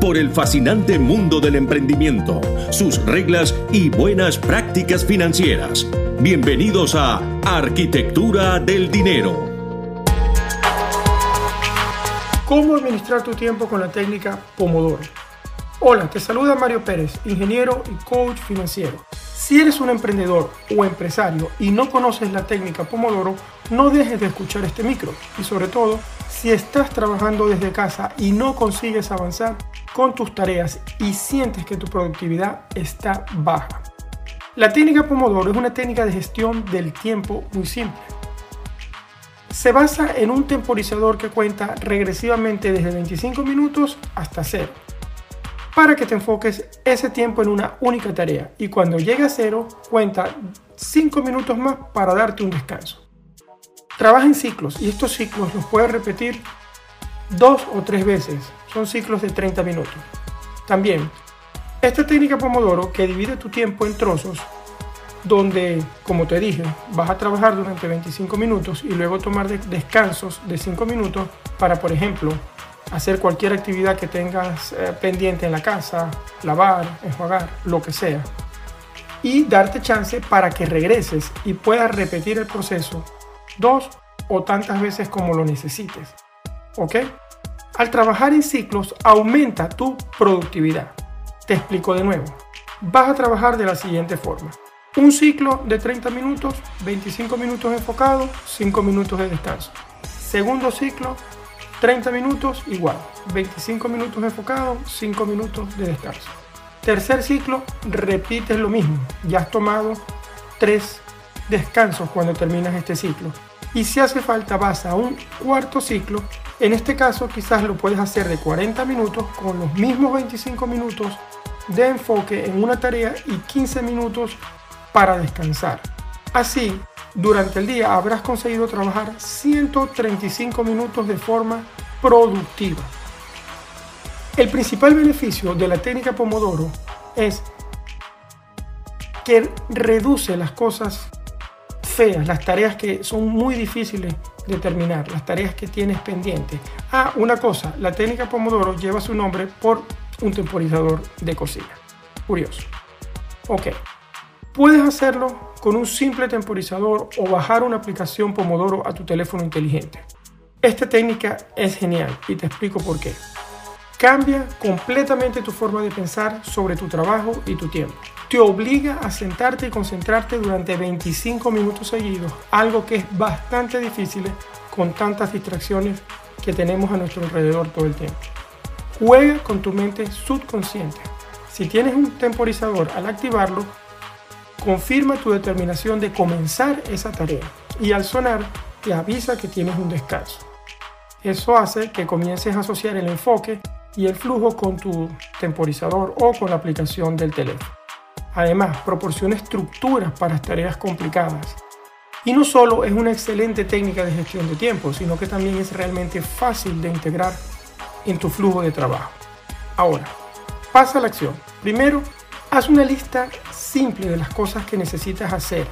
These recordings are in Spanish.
por el fascinante mundo del emprendimiento, sus reglas y buenas prácticas financieras. Bienvenidos a Arquitectura del Dinero. ¿Cómo administrar tu tiempo con la técnica Pomodoro? Hola, te saluda Mario Pérez, ingeniero y coach financiero. Si eres un emprendedor o empresario y no conoces la técnica Pomodoro, no dejes de escuchar este micro y sobre todo, si estás trabajando desde casa y no consigues avanzar con tus tareas y sientes que tu productividad está baja. La técnica Pomodoro es una técnica de gestión del tiempo muy simple. Se basa en un temporizador que cuenta regresivamente desde 25 minutos hasta cero para que te enfoques ese tiempo en una única tarea y cuando llegue a cero cuenta 5 minutos más para darte un descanso. Trabaja en ciclos y estos ciclos los puedes repetir dos o tres veces. Son ciclos de 30 minutos. También, esta técnica Pomodoro que divide tu tiempo en trozos, donde, como te dije, vas a trabajar durante 25 minutos y luego tomar descansos de 5 minutos para, por ejemplo, hacer cualquier actividad que tengas eh, pendiente en la casa, lavar, enjuagar, lo que sea. Y darte chance para que regreses y puedas repetir el proceso dos o tantas veces como lo necesites. ¿Ok? Al trabajar en ciclos aumenta tu productividad. Te explico de nuevo. Vas a trabajar de la siguiente forma. Un ciclo de 30 minutos, 25 minutos enfocado, 5 minutos de descanso. Segundo ciclo, 30 minutos igual, 25 minutos enfocado, 5 minutos de descanso. Tercer ciclo, repites lo mismo. Ya has tomado 3 descansos cuando terminas este ciclo. Y si hace falta vas a un cuarto ciclo. En este caso quizás lo puedes hacer de 40 minutos con los mismos 25 minutos de enfoque en una tarea y 15 minutos para descansar. Así durante el día habrás conseguido trabajar 135 minutos de forma productiva. El principal beneficio de la técnica Pomodoro es que reduce las cosas feas, las tareas que son muy difíciles de terminar, las tareas que tienes pendientes. Ah, una cosa, la técnica Pomodoro lleva su nombre por un temporizador de cocina. Curioso. Ok. Puedes hacerlo con un simple temporizador o bajar una aplicación Pomodoro a tu teléfono inteligente. Esta técnica es genial y te explico por qué. Cambia completamente tu forma de pensar sobre tu trabajo y tu tiempo. Te obliga a sentarte y concentrarte durante 25 minutos seguidos, algo que es bastante difícil con tantas distracciones que tenemos a nuestro alrededor todo el tiempo. Juega con tu mente subconsciente. Si tienes un temporizador, al activarlo, confirma tu determinación de comenzar esa tarea y al sonar te avisa que tienes un descanso. Eso hace que comiences a asociar el enfoque y el flujo con tu temporizador o con la aplicación del teléfono. Además, proporciona estructuras para tareas complicadas. Y no solo es una excelente técnica de gestión de tiempo, sino que también es realmente fácil de integrar en tu flujo de trabajo. Ahora, pasa a la acción. Primero, haz una lista simple de las cosas que necesitas hacer.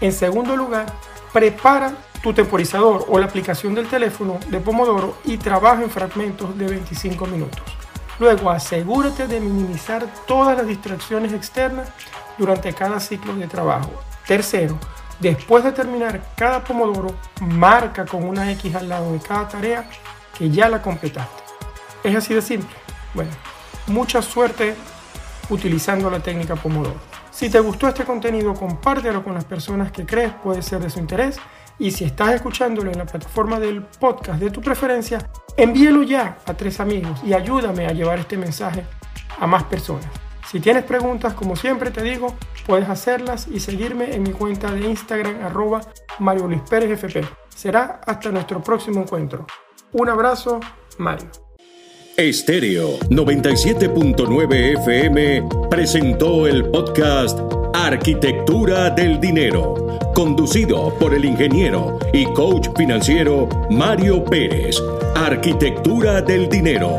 En segundo lugar, prepara tu temporizador o la aplicación del teléfono de Pomodoro y trabaja en fragmentos de 25 minutos. Luego asegúrate de minimizar todas las distracciones externas durante cada ciclo de trabajo. Tercero, después de terminar cada Pomodoro, marca con una X al lado de cada tarea que ya la completaste. Es así de simple. Bueno, mucha suerte utilizando la técnica Pomodoro. Si te gustó este contenido, compártelo con las personas que crees puede ser de su interés. Y si estás escuchándolo en la plataforma del podcast de tu preferencia, envíelo ya a tres amigos y ayúdame a llevar este mensaje a más personas. Si tienes preguntas, como siempre te digo, puedes hacerlas y seguirme en mi cuenta de Instagram arroba Mario Luis Pérez FP. Será hasta nuestro próximo encuentro. Un abrazo, Mario. Estéreo 97.9 FM presentó el podcast Arquitectura del Dinero, conducido por el ingeniero y coach financiero Mario Pérez. Arquitectura del Dinero